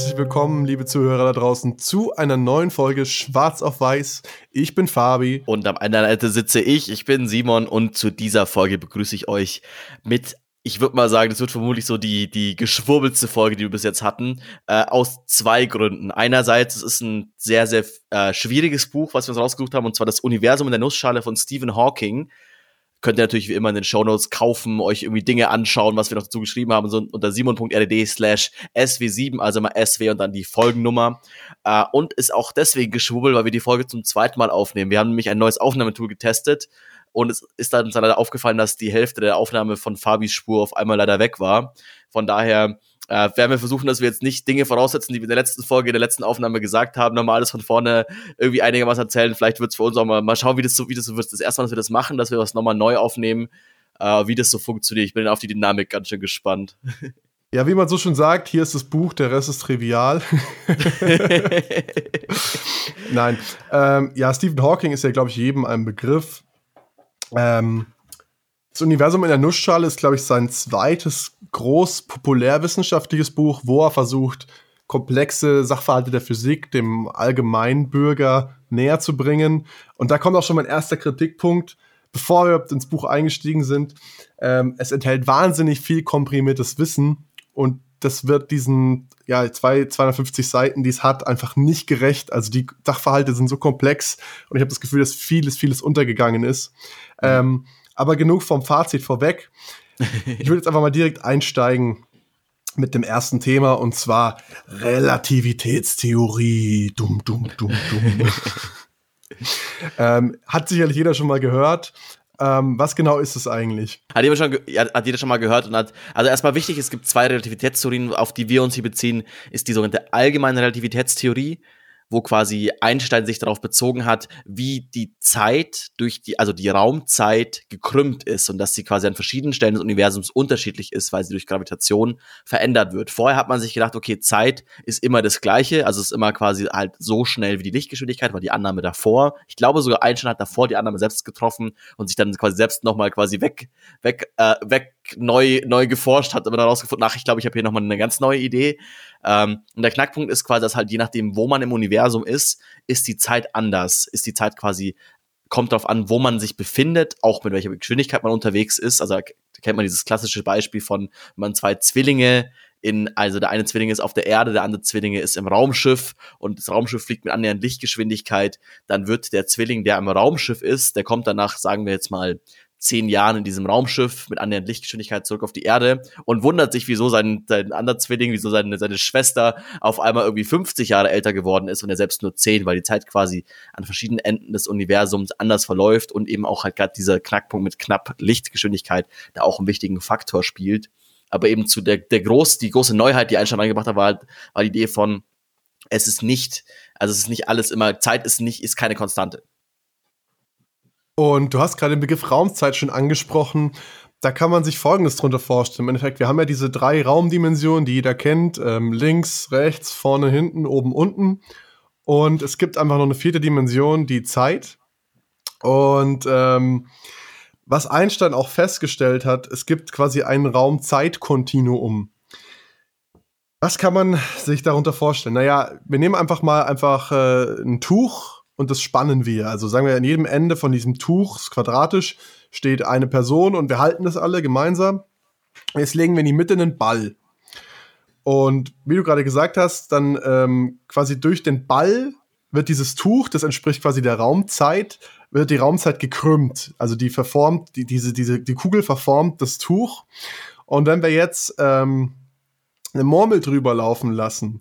herzlich willkommen, liebe Zuhörer da draußen, zu einer neuen Folge Schwarz auf Weiß. Ich bin Fabi. Und am anderen Seite sitze ich, ich bin Simon und zu dieser Folge begrüße ich euch mit, ich würde mal sagen, das wird vermutlich so die, die geschwurbelste Folge, die wir bis jetzt hatten, äh, aus zwei Gründen. Einerseits, es ist ein sehr, sehr äh, schwieriges Buch, was wir uns rausgesucht haben, und zwar das Universum in der Nussschale von Stephen Hawking könnt ihr natürlich wie immer in den Shownotes kaufen, euch irgendwie Dinge anschauen, was wir noch dazu geschrieben haben, so unter simon.rdd slash sw7, also mal sw und dann die Folgennummer. Äh, und ist auch deswegen geschwubbelt, weil wir die Folge zum zweiten Mal aufnehmen. Wir haben nämlich ein neues Aufnahmetool getestet und es ist dann leider aufgefallen, dass die Hälfte der Aufnahme von Fabis Spur auf einmal leider weg war. Von daher äh, werden wir versuchen, dass wir jetzt nicht Dinge voraussetzen, die wir in der letzten Folge, in der letzten Aufnahme gesagt haben, nochmal alles von vorne irgendwie einigermaßen erzählen. Vielleicht wird es für uns auch mal, mal schauen, wie das so, wie das so wird. Das erste Mal, dass wir das machen, dass wir das nochmal neu aufnehmen, äh, wie das so funktioniert. Ich bin auf die Dynamik ganz schön gespannt. Ja, wie man so schon sagt, hier ist das Buch, der Rest ist trivial. Nein. Ähm, ja, Stephen Hawking ist ja, glaube ich, jedem ein Begriff. Ähm, das Universum in der Nussschale ist, glaube ich, sein zweites groß populärwissenschaftliches Buch, wo er versucht, komplexe Sachverhalte der Physik dem Allgemeinbürger näher zu bringen. Und da kommt auch schon mein erster Kritikpunkt, bevor wir ins Buch eingestiegen sind. Ähm, es enthält wahnsinnig viel komprimiertes Wissen und das wird diesen ja, zwei, 250 Seiten, die es hat, einfach nicht gerecht. Also die Sachverhalte sind so komplex und ich habe das Gefühl, dass vieles, vieles untergegangen ist. Mhm. Ähm, aber genug vom Fazit vorweg. Ich würde jetzt einfach mal direkt einsteigen mit dem ersten Thema und zwar Relativitätstheorie. Dumm, dumm, dumm, dumm. ähm, hat sicherlich jeder schon mal gehört. Ähm, was genau ist es eigentlich? Hat jeder, schon, hat jeder schon mal gehört und hat, also erstmal wichtig, es gibt zwei Relativitätstheorien, auf die wir uns hier beziehen, ist die sogenannte allgemeine Relativitätstheorie wo quasi Einstein sich darauf bezogen hat, wie die Zeit durch die, also die Raumzeit gekrümmt ist und dass sie quasi an verschiedenen Stellen des Universums unterschiedlich ist, weil sie durch Gravitation verändert wird. Vorher hat man sich gedacht, okay, Zeit ist immer das Gleiche, also es ist immer quasi halt so schnell wie die Lichtgeschwindigkeit, war die Annahme davor. Ich glaube sogar Einstein hat davor die Annahme selbst getroffen und sich dann quasi selbst nochmal quasi weg, weg, äh, weg neu, neu geforscht, hat aber dann rausgefunden, ach, ich glaube, ich habe hier nochmal eine ganz neue Idee. Ähm, und der Knackpunkt ist quasi, dass halt je nachdem, wo man im Universum ist, ist die Zeit anders. Ist die Zeit quasi, kommt darauf an, wo man sich befindet, auch mit welcher Geschwindigkeit man unterwegs ist. Also kennt man dieses klassische Beispiel von, wenn man zwei Zwillinge in, also der eine Zwilling ist auf der Erde, der andere Zwillinge ist im Raumschiff und das Raumschiff fliegt mit annähernd Lichtgeschwindigkeit, dann wird der Zwilling, der im Raumschiff ist, der kommt danach, sagen wir jetzt mal, zehn Jahren in diesem Raumschiff mit annähernd Lichtgeschwindigkeit zurück auf die Erde und wundert sich, wieso sein, sein anderer Zwilling, wieso seine, seine Schwester auf einmal irgendwie 50 Jahre älter geworden ist und er selbst nur zehn, weil die Zeit quasi an verschiedenen Enden des Universums anders verläuft und eben auch halt gerade dieser Knackpunkt mit knapp Lichtgeschwindigkeit da auch einen wichtigen Faktor spielt. Aber eben zu der, der groß, die große Neuheit, die Einstein reingebracht hat, war, halt, war die Idee von, es ist nicht, also es ist nicht alles immer, Zeit ist nicht, ist keine Konstante. Und du hast gerade den Begriff Raumzeit schon angesprochen. Da kann man sich Folgendes drunter vorstellen. Im Endeffekt, wir haben ja diese drei Raumdimensionen, die jeder kennt. Ähm, links, rechts, vorne, hinten, oben, unten. Und es gibt einfach noch eine vierte Dimension, die Zeit. Und ähm, was Einstein auch festgestellt hat, es gibt quasi ein Raum-Zeit-Kontinuum. Was kann man sich darunter vorstellen? Naja, wir nehmen einfach mal einfach äh, ein Tuch, und das spannen wir. Also sagen wir, an jedem Ende von diesem Tuch, quadratisch, steht eine Person und wir halten das alle gemeinsam. Jetzt legen wir in die Mitte einen Ball. Und wie du gerade gesagt hast, dann ähm, quasi durch den Ball wird dieses Tuch, das entspricht quasi der Raumzeit, wird die Raumzeit gekrümmt. Also die verformt, die, diese, diese, die Kugel verformt das Tuch. Und wenn wir jetzt ähm, eine Murmel drüber laufen lassen,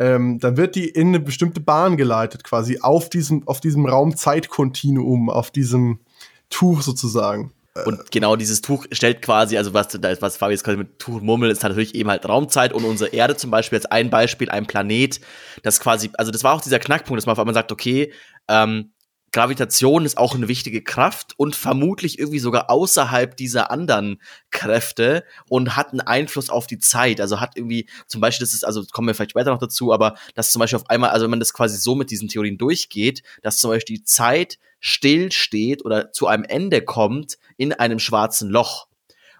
ähm, dann wird die in eine bestimmte Bahn geleitet, quasi auf diesem, auf diesem Raum-Zeit-Kontinuum, auf diesem Tuch sozusagen. Und genau dieses Tuch stellt quasi, also was, was Fabi jetzt quasi mit Tuch murmeln, ist natürlich eben halt Raumzeit und unsere Erde zum Beispiel als ein Beispiel, ein Planet, das quasi, also das war auch dieser Knackpunkt, dass man auf einmal sagt, okay, ähm, Gravitation ist auch eine wichtige Kraft und vermutlich irgendwie sogar außerhalb dieser anderen Kräfte und hat einen Einfluss auf die Zeit. Also hat irgendwie, zum Beispiel, das ist, also kommen wir vielleicht später noch dazu, aber dass zum Beispiel auf einmal, also wenn man das quasi so mit diesen Theorien durchgeht, dass zum Beispiel die Zeit still steht oder zu einem Ende kommt in einem schwarzen Loch.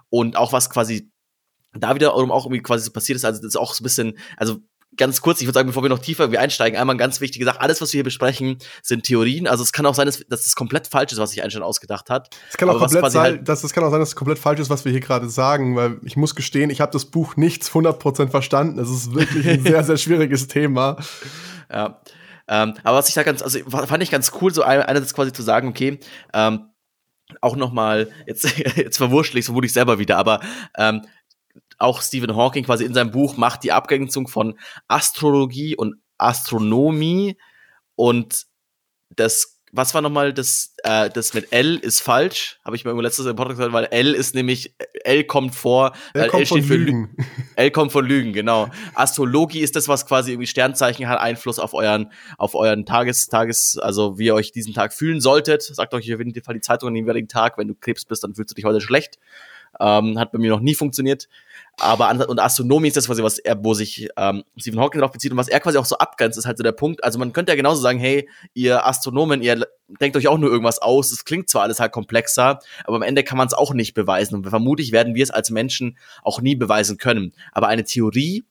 Und auch was quasi da wiederum auch irgendwie quasi so passiert ist, also das ist auch so ein bisschen, also ganz kurz, ich würde sagen, bevor wir noch tiefer irgendwie einsteigen, einmal ganz wichtige Sache. Alles, was wir hier besprechen, sind Theorien. Also es kann auch sein, dass, dass das komplett falsch ist, was sich Einstein ausgedacht hat. Es kann auch komplett sein, halt dass, es kann auch sein, dass es komplett falsch ist, was wir hier gerade sagen, weil ich muss gestehen, ich habe das Buch nicht 100% verstanden. Es ist wirklich ein sehr, sehr schwieriges Thema. Ja. Ähm, aber was ich da ganz, also fand ich ganz cool, so einerseits quasi zu sagen, okay, ähm, auch noch mal, jetzt, jetzt verwurschtel ich vermute ich selber wieder, aber ähm, auch Stephen Hawking quasi in seinem Buch macht die Abgrenzung von Astrologie und Astronomie und das was war nochmal das, äh, das mit L ist falsch, habe ich mir irgendwo letztes im Podcast gesagt, weil L ist nämlich, L kommt vor, L, kommt L steht für Lügen. L kommt von Lügen, genau. Astrologie ist das, was quasi irgendwie Sternzeichen hat, Einfluss auf euren, auf euren Tages, Tages, also wie ihr euch diesen Tag fühlen solltet. Sagt euch auf jeden Fall die Zeitung an dem jeweiligen Tag, wenn du Krebs bist, dann fühlst du dich heute schlecht. Ähm, hat bei mir noch nie funktioniert. Aber und Astronomie ist das quasi, was er, wo sich ähm, Stephen Hawking darauf bezieht und was er quasi auch so abgrenzt, ist halt so der Punkt. Also man könnte ja genauso sagen, hey, ihr Astronomen, ihr denkt euch auch nur irgendwas aus. Es klingt zwar alles halt komplexer, aber am Ende kann man es auch nicht beweisen. Und vermutlich werden wir es als Menschen auch nie beweisen können. Aber eine Theorie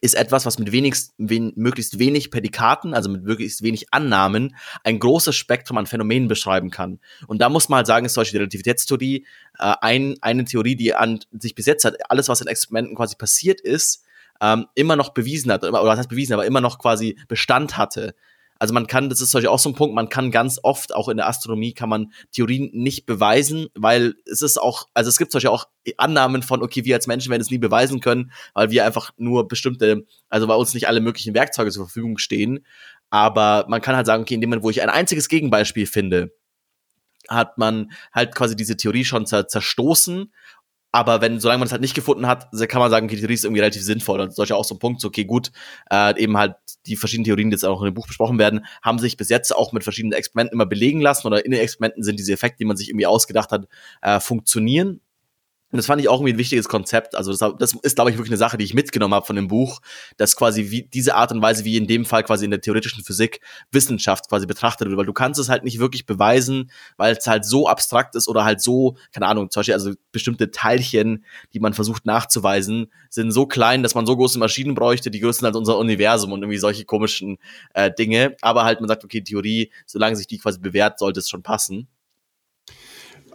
ist etwas, was mit wenigst, wen, möglichst wenig Prädikaten, also mit möglichst wenig Annahmen, ein großes Spektrum an Phänomenen beschreiben kann. Und da muss man halt sagen, ist zum Beispiel die Relativitätstheorie äh, ein, eine Theorie, die an sich bis jetzt hat, alles, was in Experimenten quasi passiert ist, ähm, immer noch bewiesen hat, oder was heißt bewiesen, aber immer noch quasi Bestand hatte. Also man kann, das ist solche auch so ein Punkt, man kann ganz oft, auch in der Astronomie, kann man Theorien nicht beweisen, weil es ist auch, also es gibt solche auch Annahmen von, okay, wir als Menschen werden es nie beweisen können, weil wir einfach nur bestimmte, also bei uns nicht alle möglichen Werkzeuge zur Verfügung stehen. Aber man kann halt sagen, okay, in dem Moment, wo ich ein einziges Gegenbeispiel finde, hat man halt quasi diese Theorie schon zerstoßen aber wenn, solange man es halt nicht gefunden hat, kann man sagen, okay, die Theorie ist irgendwie relativ sinnvoll. Und solche auch so ein Punkt, so, okay, gut, äh, eben halt die verschiedenen Theorien, die jetzt auch in dem Buch besprochen werden, haben sich bis jetzt auch mit verschiedenen Experimenten immer belegen lassen oder in den Experimenten sind diese Effekte, die man sich irgendwie ausgedacht hat, äh, funktionieren. Und das fand ich auch irgendwie ein wichtiges Konzept. Also das, das ist, glaube ich, wirklich eine Sache, die ich mitgenommen habe von dem Buch, dass quasi wie diese Art und Weise, wie in dem Fall quasi in der theoretischen Physik Wissenschaft quasi betrachtet wird, weil du kannst es halt nicht wirklich beweisen, weil es halt so abstrakt ist oder halt so, keine Ahnung, zum Beispiel also bestimmte Teilchen, die man versucht nachzuweisen, sind so klein, dass man so große Maschinen bräuchte, die größten als unser Universum und irgendwie solche komischen äh, Dinge. Aber halt man sagt, okay, Theorie, solange sich die quasi bewährt, sollte es schon passen.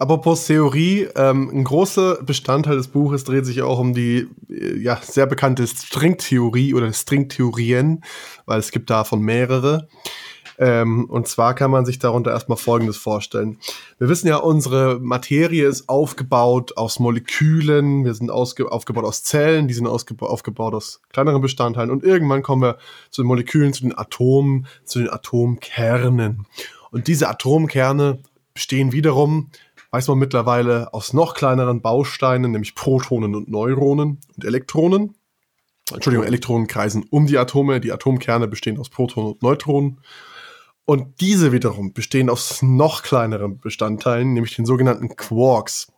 Apropos Theorie, ähm, ein großer Bestandteil des Buches dreht sich auch um die äh, ja, sehr bekannte Stringtheorie oder Stringtheorien, weil es gibt davon mehrere. Ähm, und zwar kann man sich darunter erstmal Folgendes vorstellen. Wir wissen ja, unsere Materie ist aufgebaut aus Molekülen, wir sind aufgebaut aus Zellen, die sind aufgebaut aus kleineren Bestandteilen und irgendwann kommen wir zu den Molekülen, zu den Atomen, zu den Atomkernen. Und diese Atomkerne bestehen wiederum weiß man mittlerweile aus noch kleineren Bausteinen, nämlich Protonen und Neuronen und Elektronen. Entschuldigung, Elektronen kreisen um die Atome. Die Atomkerne bestehen aus Protonen und Neutronen. Und diese wiederum bestehen aus noch kleineren Bestandteilen, nämlich den sogenannten Quarks.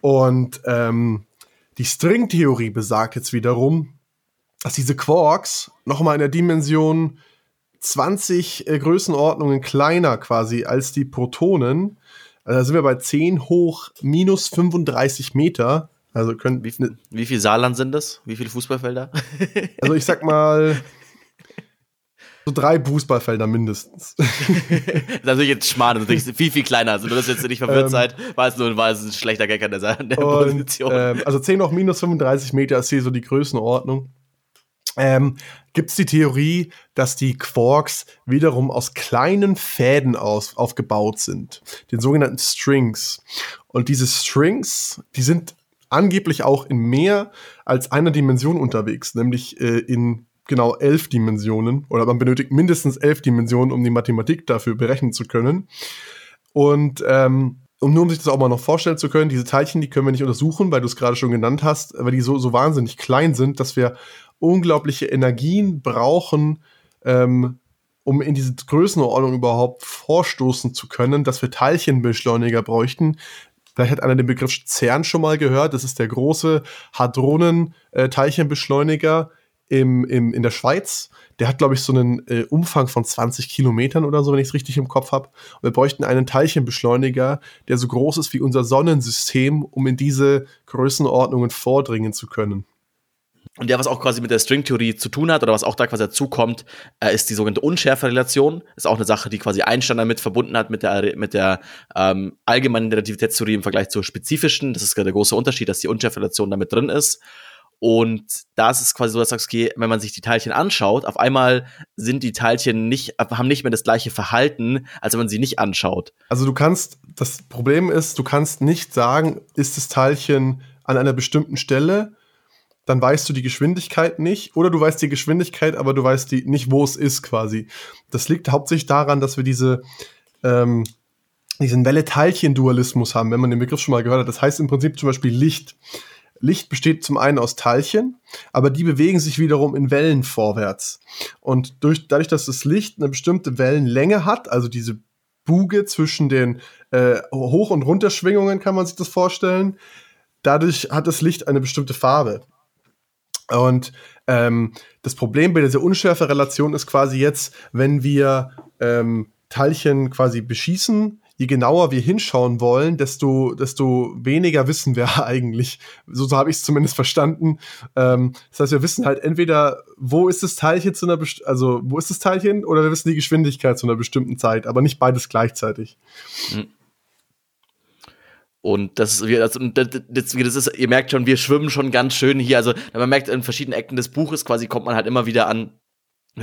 Und ähm, die Stringtheorie besagt jetzt wiederum, dass diese Quarks nochmal in der Dimension 20 äh, Größenordnungen kleiner quasi als die Protonen also da sind wir bei 10 hoch minus 35 Meter. Also können. Wie, wie viel Saarland sind das? Wie viele Fußballfelder? also ich sag mal. So drei Fußballfelder mindestens. das ist natürlich jetzt Schmarrn, natürlich viel, viel kleiner. Also, nur, dass ihr jetzt nicht verwirrt ähm, seid, war es nur war es ein schlechter Gag an der, der und, Position. Ähm, also 10 hoch minus 35 Meter ist hier so die Größenordnung ähm, gibt es die Theorie, dass die Quarks wiederum aus kleinen Fäden aus, aufgebaut sind, den sogenannten Strings. Und diese Strings, die sind angeblich auch in mehr als einer Dimension unterwegs, nämlich äh, in genau elf Dimensionen. Oder man benötigt mindestens elf Dimensionen, um die Mathematik dafür berechnen zu können. Und ähm, und nur um sich das auch mal noch vorstellen zu können, diese Teilchen, die können wir nicht untersuchen, weil du es gerade schon genannt hast, weil die so, so wahnsinnig klein sind, dass wir unglaubliche Energien brauchen, ähm, um in diese Größenordnung überhaupt vorstoßen zu können, dass wir Teilchenbeschleuniger bräuchten. Vielleicht hat einer den Begriff CERN schon mal gehört. Das ist der große Hadronen-Teilchenbeschleuniger im, im, in der Schweiz. Der hat, glaube ich, so einen äh, Umfang von 20 Kilometern oder so, wenn ich es richtig im Kopf habe. Wir bräuchten einen Teilchenbeschleuniger, der so groß ist wie unser Sonnensystem, um in diese Größenordnungen vordringen zu können. Und der, was auch quasi mit der Stringtheorie zu tun hat oder was auch da quasi dazukommt, äh, ist die sogenannte Unschärferelation. Ist auch eine Sache, die quasi Einstein damit verbunden hat mit der, mit der ähm, allgemeinen Relativitätstheorie im Vergleich zur spezifischen. Das ist der große Unterschied, dass die Unschärferelation damit drin ist. Und da ist es quasi so, dass du sagst, okay, wenn man sich die Teilchen anschaut, auf einmal sind die Teilchen nicht, haben nicht mehr das gleiche Verhalten, als wenn man sie nicht anschaut. Also du kannst, das Problem ist, du kannst nicht sagen, ist das Teilchen an einer bestimmten Stelle, dann weißt du die Geschwindigkeit nicht, oder du weißt die Geschwindigkeit, aber du weißt die, nicht, wo es ist quasi. Das liegt hauptsächlich daran, dass wir diese, ähm, diesen Welle-Teilchen-Dualismus haben, wenn man den Begriff schon mal gehört hat. Das heißt im Prinzip zum Beispiel Licht. Licht besteht zum einen aus Teilchen, aber die bewegen sich wiederum in Wellen vorwärts. Und durch, dadurch, dass das Licht eine bestimmte Wellenlänge hat, also diese Buge zwischen den äh, Hoch- und Runterschwingungen, kann man sich das vorstellen, dadurch hat das Licht eine bestimmte Farbe. Und ähm, das Problem bei dieser Unschärfe-Relation ist quasi jetzt, wenn wir ähm, Teilchen quasi beschießen, je genauer wir hinschauen wollen, desto, desto weniger wissen wir eigentlich. So, so habe ich es zumindest verstanden. Ähm, das heißt, wir wissen halt entweder, wo ist das Teilchen zu einer, Best also wo ist das Teilchen, oder wir wissen die Geschwindigkeit zu einer bestimmten Zeit, aber nicht beides gleichzeitig. Mhm. Und das ist, das, das, ist, ihr merkt schon, wir schwimmen schon ganz schön hier. Also, man merkt in verschiedenen Ecken des Buches quasi kommt man halt immer wieder an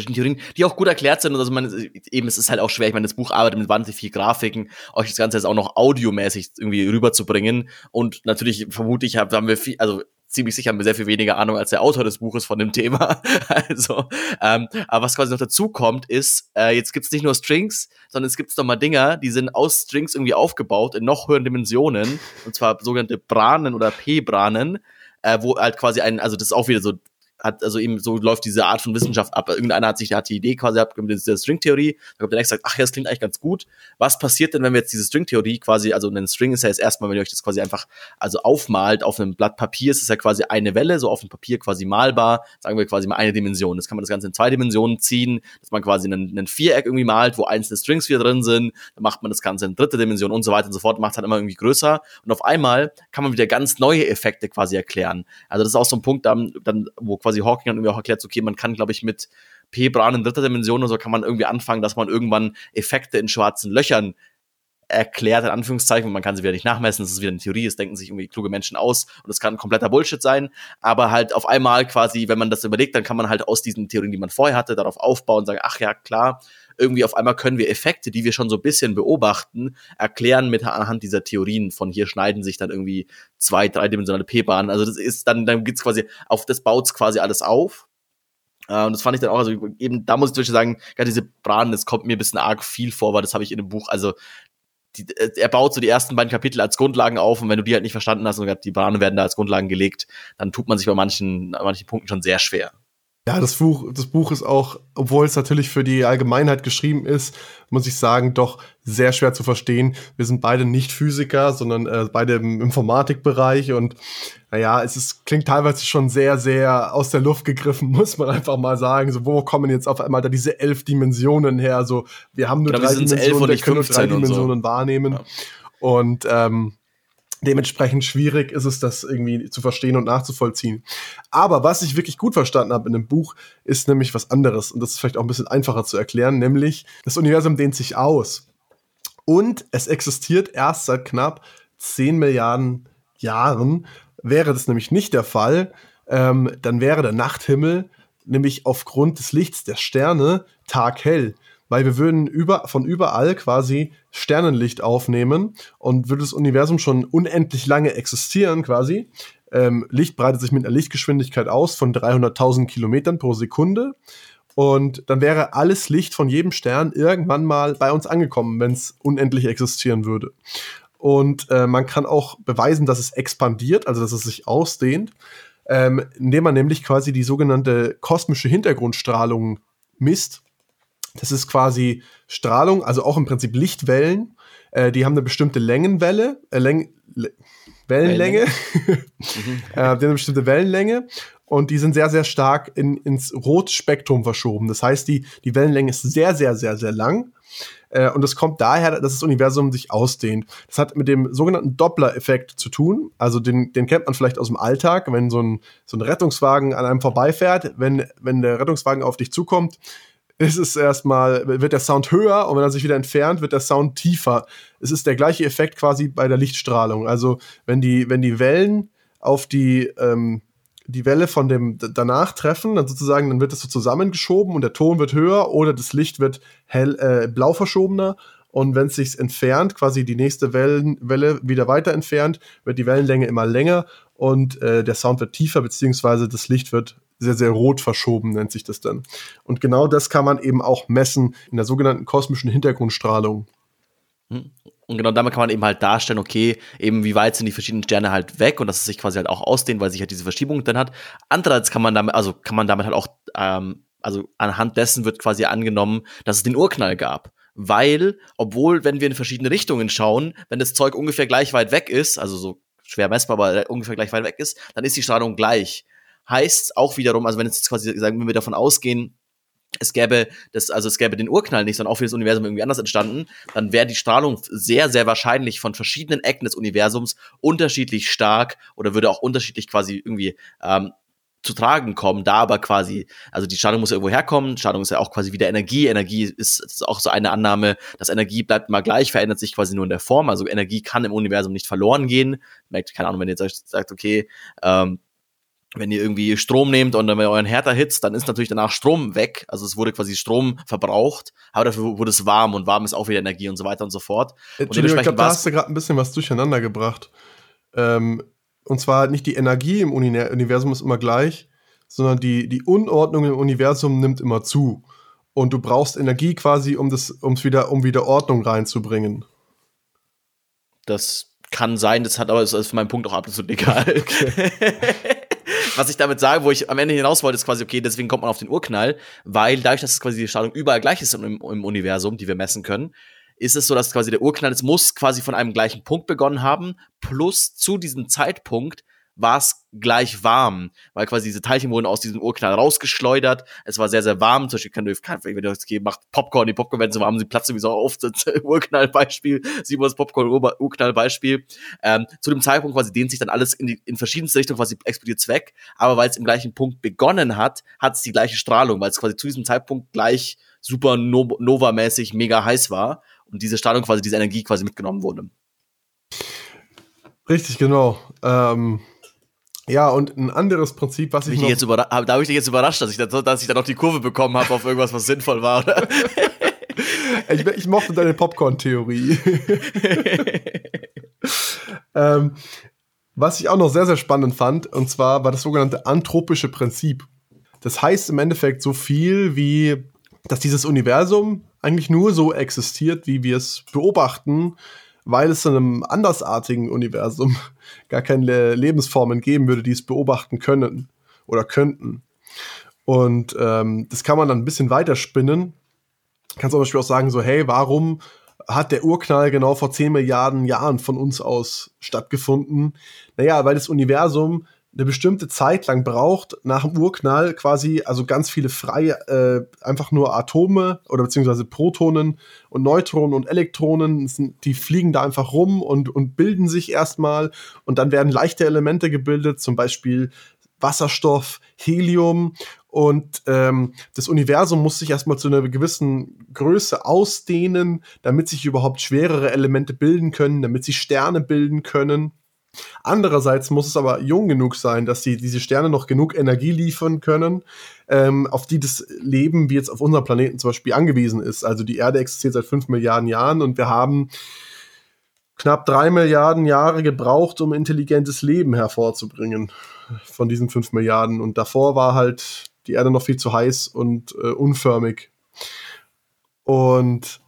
Theorien, die auch gut erklärt sind. Und also man, eben, es ist halt auch schwer. Ich meine, das Buch arbeitet mit wahnsinnig viel Grafiken, euch das Ganze jetzt auch noch audiomäßig irgendwie rüberzubringen. Und natürlich vermute ich, haben wir viel, also ziemlich sicher haben wir sehr viel weniger Ahnung als der Autor des Buches von dem Thema. also, ähm, aber was quasi noch dazu kommt, ist, äh, jetzt gibt's nicht nur Strings, sondern es gibt noch mal Dinger, die sind aus Strings irgendwie aufgebaut in noch höheren Dimensionen, und zwar sogenannte Branen oder P-Branen, äh, wo halt quasi ein, also das ist auch wieder so hat, also eben so läuft diese Art von Wissenschaft ab. Irgendeiner hat sich, der hat die Idee quasi mit dieser Stringtheorie, da kommt der nächste sagt, ach ja, das klingt eigentlich ganz gut. Was passiert denn, wenn wir jetzt diese Stringtheorie quasi, also ein String ist ja jetzt erstmal, wenn ihr euch das quasi einfach, also aufmalt auf einem Blatt Papier, ist es ja quasi eine Welle, so auf dem Papier quasi malbar, sagen wir quasi mal eine Dimension. Das kann man das Ganze in zwei Dimensionen ziehen, dass man quasi einen, einen Viereck irgendwie malt, wo einzelne Strings wieder drin sind, dann macht man das Ganze in dritte Dimension und so weiter und so fort, macht es halt immer irgendwie größer und auf einmal kann man wieder ganz neue Effekte quasi erklären. Also das ist auch so ein Punkt, dann, dann wo quasi Hawking dann irgendwie auch erklärt, okay, man kann, glaube ich, mit P-Bran in dritter Dimension oder so kann man irgendwie anfangen, dass man irgendwann Effekte in schwarzen Löchern erklärt, in Anführungszeichen, man kann sie wieder nicht nachmessen, das ist wieder eine Theorie, das denken sich irgendwie kluge Menschen aus und das kann kompletter Bullshit sein, aber halt auf einmal quasi, wenn man das überlegt, dann kann man halt aus diesen Theorien, die man vorher hatte, darauf aufbauen und sagen, ach ja, klar, irgendwie auf einmal können wir Effekte, die wir schon so ein bisschen beobachten, erklären mit anhand dieser Theorien. Von hier schneiden sich dann irgendwie zwei, dreidimensionale P-Bahnen. Also das ist dann, dann gibt's quasi, auf das baut's quasi alles auf. Äh, und das fand ich dann auch, also eben, da muss ich zum sagen, gerade diese Branen, das kommt mir ein bisschen arg viel vor, weil das habe ich in dem Buch, also die, äh, er baut so die ersten beiden Kapitel als Grundlagen auf und wenn du die halt nicht verstanden hast und die Branen werden da als Grundlagen gelegt, dann tut man sich bei manchen, manchen Punkten schon sehr schwer. Ja, das Buch, das Buch ist auch, obwohl es natürlich für die Allgemeinheit geschrieben ist, muss ich sagen, doch sehr schwer zu verstehen. Wir sind beide nicht Physiker, sondern äh, beide im Informatikbereich und naja, es ist, klingt teilweise schon sehr, sehr aus der Luft gegriffen, muss man einfach mal sagen. So, wo kommen jetzt auf einmal da diese elf Dimensionen her? So, wir haben nur drei Dimensionen, wir können nur drei Dimensionen so. wahrnehmen. Ja. Und ähm, Dementsprechend schwierig ist es, das irgendwie zu verstehen und nachzuvollziehen. Aber was ich wirklich gut verstanden habe in dem Buch, ist nämlich was anderes. Und das ist vielleicht auch ein bisschen einfacher zu erklären, nämlich das Universum dehnt sich aus. Und es existiert erst seit knapp 10 Milliarden Jahren. Wäre das nämlich nicht der Fall, ähm, dann wäre der Nachthimmel nämlich aufgrund des Lichts der Sterne taghell weil wir würden über, von überall quasi Sternenlicht aufnehmen und würde das Universum schon unendlich lange existieren quasi. Ähm, Licht breitet sich mit einer Lichtgeschwindigkeit aus von 300.000 Kilometern pro Sekunde. Und dann wäre alles Licht von jedem Stern irgendwann mal bei uns angekommen, wenn es unendlich existieren würde. Und äh, man kann auch beweisen, dass es expandiert, also dass es sich ausdehnt, ähm, indem man nämlich quasi die sogenannte kosmische Hintergrundstrahlung misst. Das ist quasi Strahlung, also auch im Prinzip Lichtwellen. Äh, die haben eine bestimmte Längenwelle, äh, Läng Wellenlänge. mhm. äh, die haben eine bestimmte Wellenlänge und die sind sehr, sehr stark in, ins Rotspektrum verschoben. Das heißt, die, die Wellenlänge ist sehr, sehr, sehr, sehr lang. Äh, und das kommt daher, dass das Universum sich ausdehnt. Das hat mit dem sogenannten Doppler-Effekt zu tun. Also den, den kennt man vielleicht aus dem Alltag, wenn so ein, so ein Rettungswagen an einem vorbeifährt, wenn, wenn der Rettungswagen auf dich zukommt, ist es erstmal, wird der Sound höher und wenn er sich wieder entfernt, wird der Sound tiefer. Es ist der gleiche Effekt quasi bei der Lichtstrahlung. Also wenn die, wenn die Wellen auf die, ähm, die Welle von dem danach treffen, dann sozusagen, dann wird es so zusammengeschoben und der Ton wird höher oder das Licht wird hell, äh, blau verschobener. Und wenn es sich entfernt, quasi die nächste Wellen, Welle wieder weiter entfernt, wird die Wellenlänge immer länger und äh, der Sound wird tiefer, beziehungsweise das Licht wird sehr, sehr rot verschoben, nennt sich das dann. Und genau das kann man eben auch messen in der sogenannten kosmischen Hintergrundstrahlung. Hm. Und genau damit kann man eben halt darstellen, okay, eben wie weit sind die verschiedenen Sterne halt weg und dass es sich quasi halt auch ausdehnt, weil sich halt diese Verschiebung dann hat. Andererseits kann man damit, also kann man damit halt auch, ähm, also anhand dessen wird quasi angenommen, dass es den Urknall gab. Weil, obwohl, wenn wir in verschiedene Richtungen schauen, wenn das Zeug ungefähr gleich weit weg ist, also so schwer messbar, aber ungefähr gleich weit weg ist, dann ist die Strahlung gleich. Heißt auch wiederum, also wenn jetzt quasi sagen, wenn wir davon ausgehen, es gäbe das, also es gäbe den Urknall nicht, sondern auch für das Universum irgendwie anders entstanden, dann wäre die Strahlung sehr, sehr wahrscheinlich von verschiedenen Ecken des Universums unterschiedlich stark oder würde auch unterschiedlich quasi irgendwie ähm, zu tragen kommen, da aber quasi, also die Strahlung muss ja irgendwo herkommen, Strahlung ist ja auch quasi wieder Energie, Energie ist, ist auch so eine Annahme, dass Energie bleibt immer gleich, verändert sich quasi nur in der Form, also Energie kann im Universum nicht verloren gehen, merkt, keine Ahnung, wenn ihr jetzt sagt, okay, ähm, wenn ihr irgendwie Strom nehmt und dann wenn ihr euren Herd erhitzt, dann ist natürlich danach Strom weg. Also es wurde quasi Strom verbraucht, aber dafür wurde es warm und warm ist auch wieder Energie und so weiter und so fort. Entschuldigung, ich glaube, da hast du gerade ein bisschen was durcheinander gebracht. Ähm, und zwar nicht die Energie im Universum ist immer gleich, sondern die, die Unordnung im Universum nimmt immer zu. Und du brauchst Energie quasi, um das, um's wieder, um wieder Ordnung reinzubringen. Das kann sein, das hat aber ist für meinen Punkt auch absolut egal. Okay. Was ich damit sage, wo ich am Ende hinaus wollte, ist quasi, okay, deswegen kommt man auf den Urknall, weil dadurch, dass es quasi die Strahlung überall gleich ist im, im Universum, die wir messen können, ist es so, dass quasi der Urknall, es muss quasi von einem gleichen Punkt begonnen haben, plus zu diesem Zeitpunkt war es gleich warm, weil quasi diese Teilchen wurden aus diesem Urknall rausgeschleudert. Es war sehr, sehr warm. Zum Beispiel kann du, wenn du jetzt macht Popcorn, die Popcorn werden so warm, sie platzen wie so auf. Das Urknallbeispiel, Simons Popcorn-Urknallbeispiel. Ähm, zu dem Zeitpunkt quasi dehnt sich dann alles in, die, in verschiedenste Richtungen quasi explodiert weg. Aber weil es im gleichen Punkt begonnen hat, hat es die gleiche Strahlung, weil es quasi zu diesem Zeitpunkt gleich super Nova-mäßig mega heiß war und diese Strahlung quasi, diese Energie quasi mitgenommen wurde. Richtig, genau. Ähm, ja, und ein anderes Prinzip, was ich, ich jetzt da habe ich dich jetzt überrascht, dass ich, da, dass ich da noch die Kurve bekommen habe auf irgendwas, was sinnvoll war, oder? ich, ich mochte deine Popcorn-Theorie. ähm, was ich auch noch sehr, sehr spannend fand, und zwar war das sogenannte anthropische Prinzip. Das heißt im Endeffekt so viel wie, dass dieses Universum eigentlich nur so existiert, wie wir es beobachten, weil es in einem andersartigen Universum gar keine Lebensformen geben würde, die es beobachten können oder könnten. Und ähm, das kann man dann ein bisschen weiterspinnen. Kann zum Beispiel auch sagen, so, hey, warum hat der Urknall genau vor 10 Milliarden Jahren von uns aus stattgefunden? Naja, weil das Universum eine bestimmte Zeit lang braucht, nach dem Urknall quasi, also ganz viele freie, äh, einfach nur Atome oder beziehungsweise Protonen und Neutronen und Elektronen, die fliegen da einfach rum und, und bilden sich erstmal und dann werden leichte Elemente gebildet, zum Beispiel Wasserstoff, Helium und ähm, das Universum muss sich erstmal zu einer gewissen Größe ausdehnen, damit sich überhaupt schwerere Elemente bilden können, damit sich Sterne bilden können. Andererseits muss es aber jung genug sein, dass die, diese Sterne noch genug Energie liefern können, ähm, auf die das Leben, wie jetzt auf unserem Planeten zum Beispiel, angewiesen ist. Also die Erde existiert seit fünf Milliarden Jahren und wir haben knapp drei Milliarden Jahre gebraucht, um intelligentes Leben hervorzubringen von diesen fünf Milliarden. Und davor war halt die Erde noch viel zu heiß und äh, unförmig. Und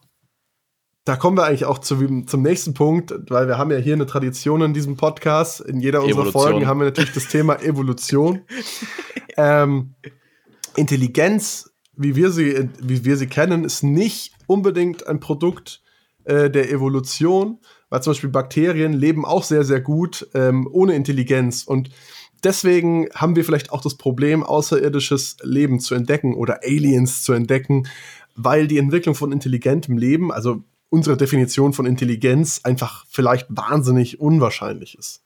da kommen wir eigentlich auch zu, zum nächsten Punkt, weil wir haben ja hier eine Tradition in diesem Podcast. In jeder unserer Evolution. Folgen haben wir natürlich das Thema Evolution. ähm, Intelligenz, wie wir, sie, wie wir sie kennen, ist nicht unbedingt ein Produkt äh, der Evolution, weil zum Beispiel Bakterien leben auch sehr, sehr gut ähm, ohne Intelligenz. Und deswegen haben wir vielleicht auch das Problem, außerirdisches Leben zu entdecken oder Aliens zu entdecken, weil die Entwicklung von intelligentem Leben, also unsere Definition von Intelligenz, einfach vielleicht wahnsinnig unwahrscheinlich ist.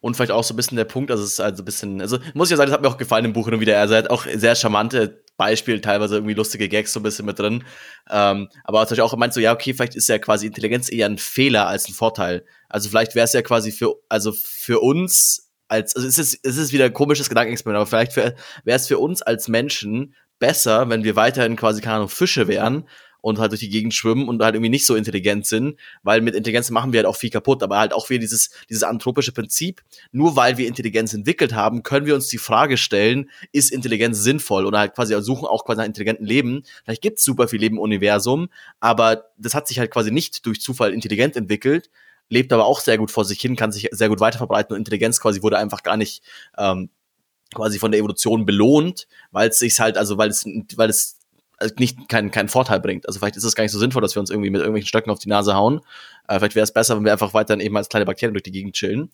Und vielleicht auch so ein bisschen der Punkt, also es ist also ein bisschen, also muss ich ja sagen, das hat mir auch gefallen im Buch und wieder. Also er hat auch sehr charmante Beispiele, teilweise irgendwie lustige Gags so ein bisschen mit drin. Ähm, aber natürlich auch meint so, ja, okay, vielleicht ist ja quasi Intelligenz eher ein Fehler als ein Vorteil. Also vielleicht wäre es ja quasi für, also für uns als, also es ist, es ist wieder ein komisches Gedankenexperiment, aber vielleicht wäre es für uns als Menschen besser, wenn wir weiterhin quasi, keine Ahnung, Fische wären und halt durch die Gegend schwimmen und halt irgendwie nicht so intelligent sind, weil mit Intelligenz machen wir halt auch viel kaputt, aber halt auch wieder dieses, dieses anthropische Prinzip, nur weil wir Intelligenz entwickelt haben, können wir uns die Frage stellen, ist Intelligenz sinnvoll oder halt quasi suchen auch quasi nach intelligentem Leben. Vielleicht gibt es super viel Leben im Universum, aber das hat sich halt quasi nicht durch Zufall intelligent entwickelt, lebt aber auch sehr gut vor sich hin, kann sich sehr gut weiterverbreiten und Intelligenz quasi wurde einfach gar nicht ähm, quasi von der Evolution belohnt, weil es sich halt, also weil es, weil es also nicht keinen keinen Vorteil bringt. Also vielleicht ist es gar nicht so sinnvoll, dass wir uns irgendwie mit irgendwelchen Stöcken auf die Nase hauen. Äh, vielleicht wäre es besser, wenn wir einfach weiterhin eben als kleine Bakterien durch die Gegend chillen.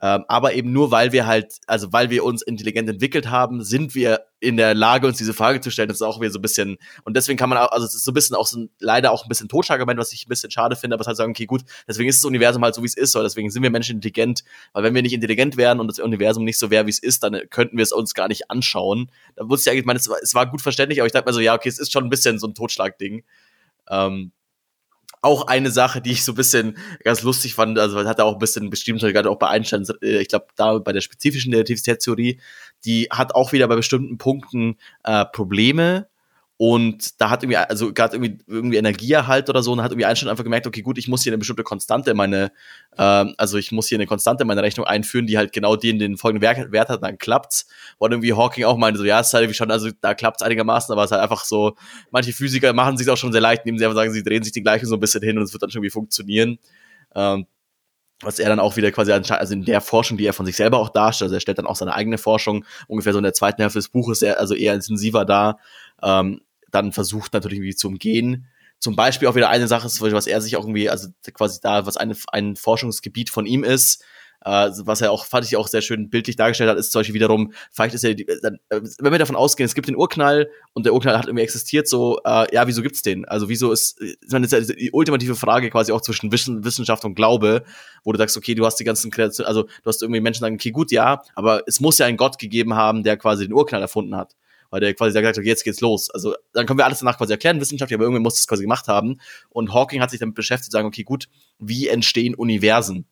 Ähm, aber eben nur, weil wir halt, also weil wir uns intelligent entwickelt haben, sind wir in der Lage, uns diese Frage zu stellen. Das ist auch wieder so ein bisschen, und deswegen kann man auch, also es ist so ein bisschen auch so ein, leider auch ein bisschen Totschlagargument, was ich ein bisschen schade finde, aber es halt sagen, okay, gut, deswegen ist das Universum halt so, wie es ist, oder deswegen sind wir Menschen intelligent, weil wenn wir nicht intelligent wären und das Universum nicht so wäre, wie es ist, dann könnten wir es uns gar nicht anschauen. Da wusste ich eigentlich, ich meine, es war, es war gut verständlich, aber ich dachte mir so, ja, okay, es ist schon ein bisschen so ein Totschlagding. Ähm, auch eine Sache, die ich so ein bisschen ganz lustig fand, also hat er auch ein bisschen beschrieben, gerade auch bei Einstein, äh, ich glaube, da bei der spezifischen Relativitätstheorie, die hat auch wieder bei bestimmten Punkten äh, Probleme, und da hat irgendwie, also gerade irgendwie, irgendwie Energieerhalt oder so, und hat irgendwie Einstein einfach gemerkt, okay, gut, ich muss hier eine bestimmte Konstante in meine, ähm, also ich muss hier eine Konstante in meine Rechnung einführen, die halt genau den, den folgenden Wert, Wert hat, dann klappt's. Und irgendwie Hawking auch meinte so, ja, es ist halt irgendwie schon, also da klappt's einigermaßen, aber es ist halt einfach so, manche Physiker machen sich auch schon sehr leicht, indem sie einfach sagen, sie drehen sich die Gleichung so ein bisschen hin und es wird dann schon irgendwie funktionieren. Ähm, was er dann auch wieder quasi, also in der Forschung, die er von sich selber auch darstellt, also er stellt dann auch seine eigene Forschung ungefähr so in der zweiten Hälfte des Buches, also eher intensiver da, ähm, dann versucht natürlich irgendwie zu umgehen. Zum Beispiel auch wieder eine Sache, was er sich auch irgendwie, also quasi da, was eine, ein Forschungsgebiet von ihm ist, äh, was er auch, fand ich auch sehr schön bildlich dargestellt hat, ist zum Beispiel wiederum, vielleicht ist er, dann, äh, wenn wir davon ausgehen, es gibt den Urknall und der Urknall hat irgendwie existiert, so, äh, ja, wieso gibt's den? Also wieso ist, ich meine, das ist ja die ultimative Frage quasi auch zwischen Wissenschaft und Glaube, wo du sagst, okay, du hast die ganzen Kreation, also du hast irgendwie Menschen sagen, okay, gut, ja, aber es muss ja einen Gott gegeben haben, der quasi den Urknall erfunden hat weil der quasi gesagt hat, jetzt geht's los. Also dann können wir alles danach quasi erklären, wissenschaftlich, aber irgendwer muss das quasi gemacht haben. Und Hawking hat sich damit beschäftigt, sagen, okay, gut, wie entstehen Universen?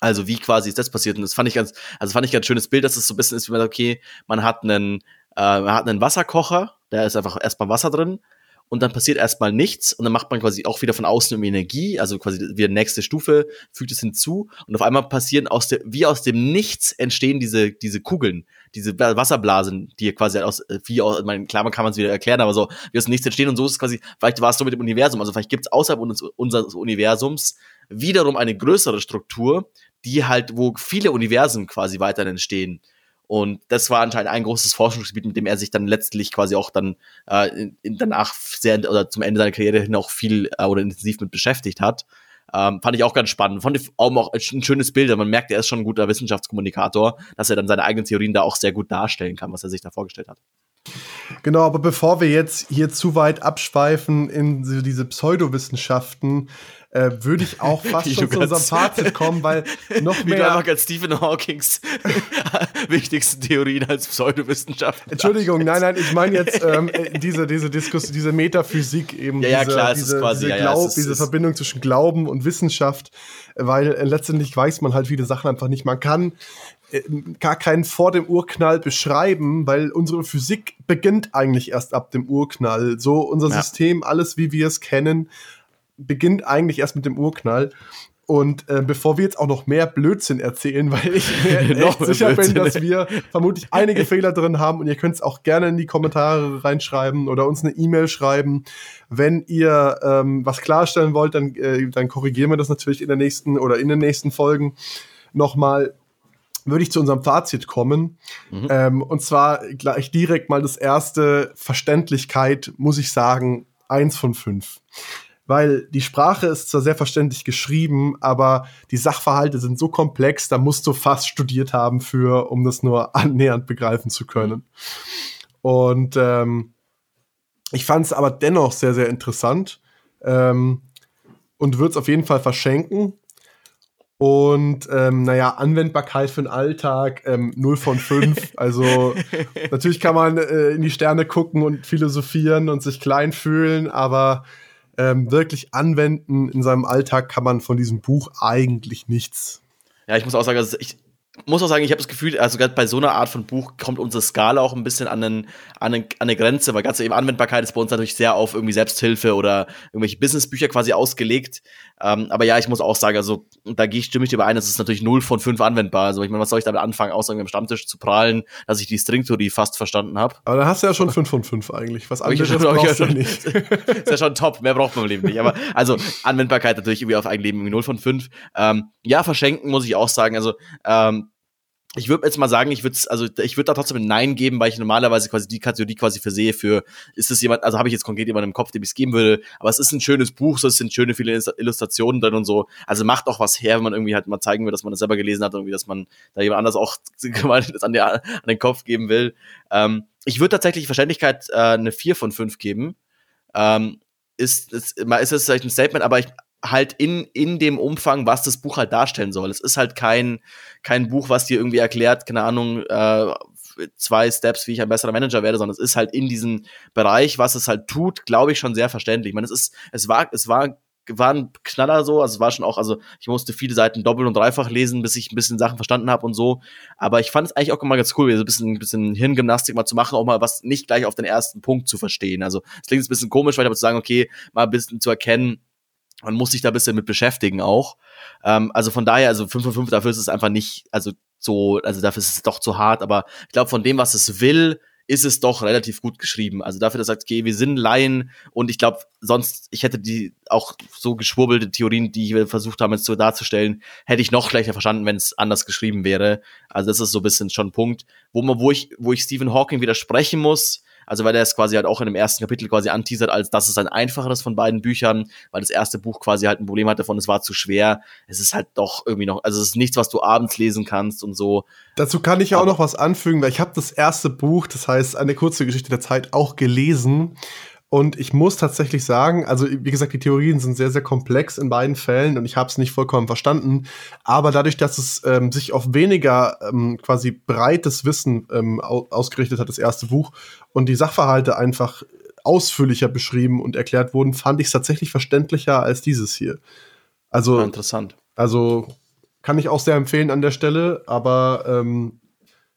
Also wie quasi ist das passiert? Und das fand ich ganz, also fand ich ganz schönes Bild, dass es so ein bisschen ist, wie man sagt, okay, man hat einen, äh, man hat einen Wasserkocher, da ist einfach erstmal Wasser drin und dann passiert erstmal nichts und dann macht man quasi auch wieder von außen irgendwie Energie, also quasi wieder nächste Stufe, fügt es hinzu und auf einmal passieren aus der, wie aus dem Nichts entstehen diese, diese Kugeln, diese Wasserblasen, die quasi aus, wie aus, meine, klar, man kann man es wieder erklären, aber so, wie aus dem Nichts entstehen und so ist es quasi, vielleicht war es so mit dem Universum, also vielleicht gibt es außerhalb unseres Universums wiederum eine größere Struktur, die halt, wo viele Universen quasi weiter entstehen. Und das war anscheinend ein großes Forschungsgebiet, mit dem er sich dann letztlich quasi auch dann äh, in, danach sehr oder zum Ende seiner Karriere hin auch viel äh, oder intensiv mit beschäftigt hat. Ähm, fand ich auch ganz spannend. Fand ich auch ein schönes Bild. Man merkt, er ist schon ein guter Wissenschaftskommunikator, dass er dann seine eigenen Theorien da auch sehr gut darstellen kann, was er sich da vorgestellt hat. Genau, aber bevor wir jetzt hier zu weit abschweifen in diese Pseudowissenschaften, äh, würde ich auch fast schon zu unserem Fazit kommen, weil noch mehr. Wie du einfach als Stephen Hawkings wichtigsten Theorien als Pseudowissenschaft. Entschuldigung, nein, nein, ich meine jetzt ähm, äh, diese, diese Diskussion, diese Metaphysik eben. Ja, ja, diese, klar, diese, ist quasi, diese, ja, Glaub, ja, ist, diese Verbindung zwischen Glauben und Wissenschaft, weil äh, letztendlich weiß man halt viele Sachen einfach nicht. Man kann äh, gar keinen vor dem Urknall beschreiben, weil unsere Physik beginnt eigentlich erst ab dem Urknall. So unser ja. System, alles wie wir es kennen, beginnt eigentlich erst mit dem Urknall. Und äh, bevor wir jetzt auch noch mehr Blödsinn erzählen, weil ich mir echt sicher bin, dass wir vermutlich einige Fehler drin haben und ihr könnt es auch gerne in die Kommentare reinschreiben oder uns eine E-Mail schreiben. Wenn ihr ähm, was klarstellen wollt, dann, äh, dann korrigieren wir das natürlich in der nächsten oder in den nächsten Folgen nochmal. Würde ich zu unserem Fazit kommen. Mhm. Ähm, und zwar gleich direkt mal das erste Verständlichkeit, muss ich sagen, eins von fünf weil die Sprache ist zwar sehr verständlich geschrieben, aber die Sachverhalte sind so komplex, da musst du fast studiert haben für, um das nur annähernd begreifen zu können. Und ähm, Ich fand es aber dennoch sehr, sehr interessant ähm, und würde es auf jeden Fall verschenken. Und ähm, naja, Anwendbarkeit für den Alltag ähm, 0 von 5. Also natürlich kann man äh, in die Sterne gucken und philosophieren und sich klein fühlen, aber ähm, wirklich anwenden in seinem Alltag kann man von diesem Buch eigentlich nichts. Ja, ich muss auch sagen, also ich, muss auch sagen, ich habe das Gefühl, also gerade bei so einer Art von Buch kommt unsere Skala auch ein bisschen an, einen, an, einen, an eine Grenze, weil ganz eben Anwendbarkeit ist bei uns natürlich sehr auf irgendwie Selbsthilfe oder irgendwelche Businessbücher quasi ausgelegt. Ähm, aber ja, ich muss auch sagen, also da gehe ich stimmig überein, es ist natürlich 0 von 5 anwendbar. Also ich meine, was soll ich damit anfangen, außer irgendwie am Stammtisch zu prahlen, dass ich die Stringtheorie fast verstanden habe. Aber da hast du ja schon 5 von 5 eigentlich. Was anderes schon, brauchst du nicht. ist ja schon top, mehr braucht man im Leben nicht. Aber also Anwendbarkeit natürlich irgendwie auf ein Leben irgendwie 0 von 5. Ähm, ja, verschenken muss ich auch sagen. Also ähm, ich würde jetzt mal sagen, ich würde also ich würde da trotzdem ein Nein geben, weil ich normalerweise quasi die Kategorie quasi versehe für ist es jemand, also habe ich jetzt konkret jemanden im Kopf, dem ich es geben würde, aber es ist ein schönes Buch, so es sind schöne viele Illustrationen drin und so. Also macht auch was her, wenn man irgendwie halt mal zeigen will, dass man das selber gelesen hat und irgendwie, dass man da jemand anders auch das an, der, an den Kopf geben will. Ähm, ich würde tatsächlich Wahrscheinlichkeit äh, eine 4 von 5 geben. Ähm, ist, ist, ist es vielleicht ein Statement, aber ich, halt in, in dem Umfang, was das Buch halt darstellen soll. Es ist halt kein, kein Buch, was dir irgendwie erklärt, keine Ahnung, äh, zwei Steps, wie ich ein besserer Manager werde, sondern es ist halt in diesem Bereich, was es halt tut, glaube ich, schon sehr verständlich. Ich meine, es ist, es war, es war, war ein Knaller so, also es war schon auch, also ich musste viele Seiten doppelt und dreifach lesen, bis ich ein bisschen Sachen verstanden habe und so. Aber ich fand es eigentlich auch immer ganz cool, so ein bisschen, ein bisschen Hirngymnastik mal zu machen, auch mal was nicht gleich auf den ersten Punkt zu verstehen. Also es klingt ein bisschen komisch, weil ich aber zu sagen, okay, mal ein bisschen zu erkennen, man muss sich da ein bisschen mit beschäftigen auch. Ähm, also von daher, also 5 von 5, dafür ist es einfach nicht, also so, also dafür ist es doch zu hart, aber ich glaube, von dem, was es will, ist es doch relativ gut geschrieben. Also dafür, dass er sagt, okay, wir sind Laien und ich glaube, sonst, ich hätte die auch so geschwurbelte Theorien, die wir versucht haben, jetzt so darzustellen, hätte ich noch schlechter verstanden, wenn es anders geschrieben wäre. Also das ist so ein bisschen schon ein Punkt, wo man, wo ich, wo ich Stephen Hawking widersprechen muss, also weil er es quasi halt auch in dem ersten Kapitel quasi anteasert, als das ist ein einfacheres von beiden Büchern, weil das erste Buch quasi halt ein Problem hatte von, es war zu schwer. Es ist halt doch irgendwie noch, also es ist nichts, was du abends lesen kannst und so. Dazu kann ich auch noch was anfügen, weil ich habe das erste Buch, das heißt eine kurze Geschichte der Zeit, auch gelesen. Und ich muss tatsächlich sagen, also wie gesagt, die Theorien sind sehr, sehr komplex in beiden Fällen und ich habe es nicht vollkommen verstanden. Aber dadurch, dass es ähm, sich auf weniger ähm, quasi breites Wissen ähm, ausgerichtet hat, das erste Buch, und die Sachverhalte einfach ausführlicher beschrieben und erklärt wurden, fand ich es tatsächlich verständlicher als dieses hier. Also ja, interessant. Also kann ich auch sehr empfehlen an der Stelle, aber ähm,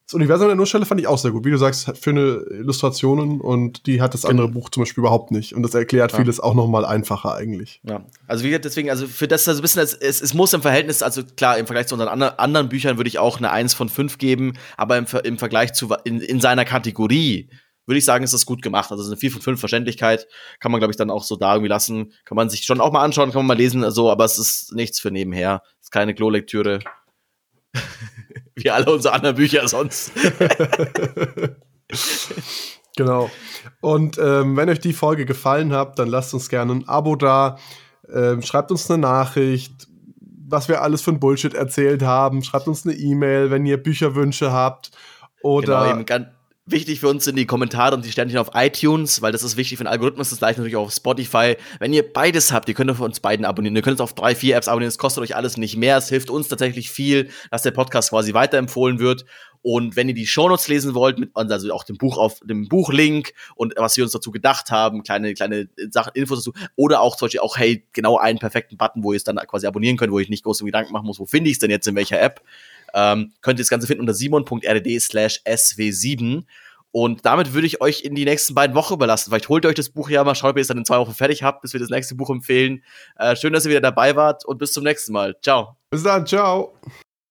das Universum der Nussschelle fand ich auch sehr gut. Wie du sagst, für eine Illustrationen und die hat das andere genau. Buch zum Beispiel überhaupt nicht. Und das erklärt ja. vieles auch noch mal einfacher eigentlich. Ja, also wie gesagt, deswegen, also für das also ein bisschen, es, es muss im Verhältnis, also klar, im Vergleich zu unseren andre, anderen Büchern würde ich auch eine 1 von 5 geben, aber im, im Vergleich zu, in, in seiner Kategorie würde ich sagen, ist das gut gemacht. Also eine 4 von 5 Verständlichkeit kann man, glaube ich, dann auch so da irgendwie lassen. Kann man sich schon auch mal anschauen, kann man mal lesen, so, aber es ist nichts für nebenher. Es ist keine Klolektüre. Wie alle unsere anderen Bücher sonst. genau. Und ähm, wenn euch die Folge gefallen hat, dann lasst uns gerne ein Abo da. Ähm, schreibt uns eine Nachricht, was wir alles für ein Bullshit erzählt haben. Schreibt uns eine E-Mail, wenn ihr Bücherwünsche habt. Oder genau, eben ganz, Wichtig für uns sind die Kommentare und die Sternchen auf iTunes, weil das ist wichtig für den Algorithmus, das gleiche natürlich auch auf Spotify. Wenn ihr beides habt, ihr könnt auf uns beiden abonnieren. Ihr könnt es auf drei, vier Apps abonnieren, es kostet euch alles nicht mehr. Es hilft uns tatsächlich viel, dass der Podcast quasi weiterempfohlen wird. Und wenn ihr die Shownotes lesen wollt, mit, also auch dem Buch auf dem Buchlink und was wir uns dazu gedacht haben, kleine, kleine Sachen, Infos dazu, oder auch zum Beispiel auch, hey, genau einen perfekten Button, wo ihr es dann quasi abonnieren könnt, wo ich nicht große Gedanken machen muss, wo finde ich es denn jetzt in welcher App, ähm, könnt ihr das Ganze finden unter simon.rd slash sw7. Und damit würde ich euch in die nächsten beiden Wochen überlassen. Vielleicht holt ihr euch das Buch ja mal, schaut, ob ihr es dann in zwei Wochen fertig habt, bis wir das nächste Buch empfehlen. Äh, schön, dass ihr wieder dabei wart und bis zum nächsten Mal. Ciao. Bis dann, ciao.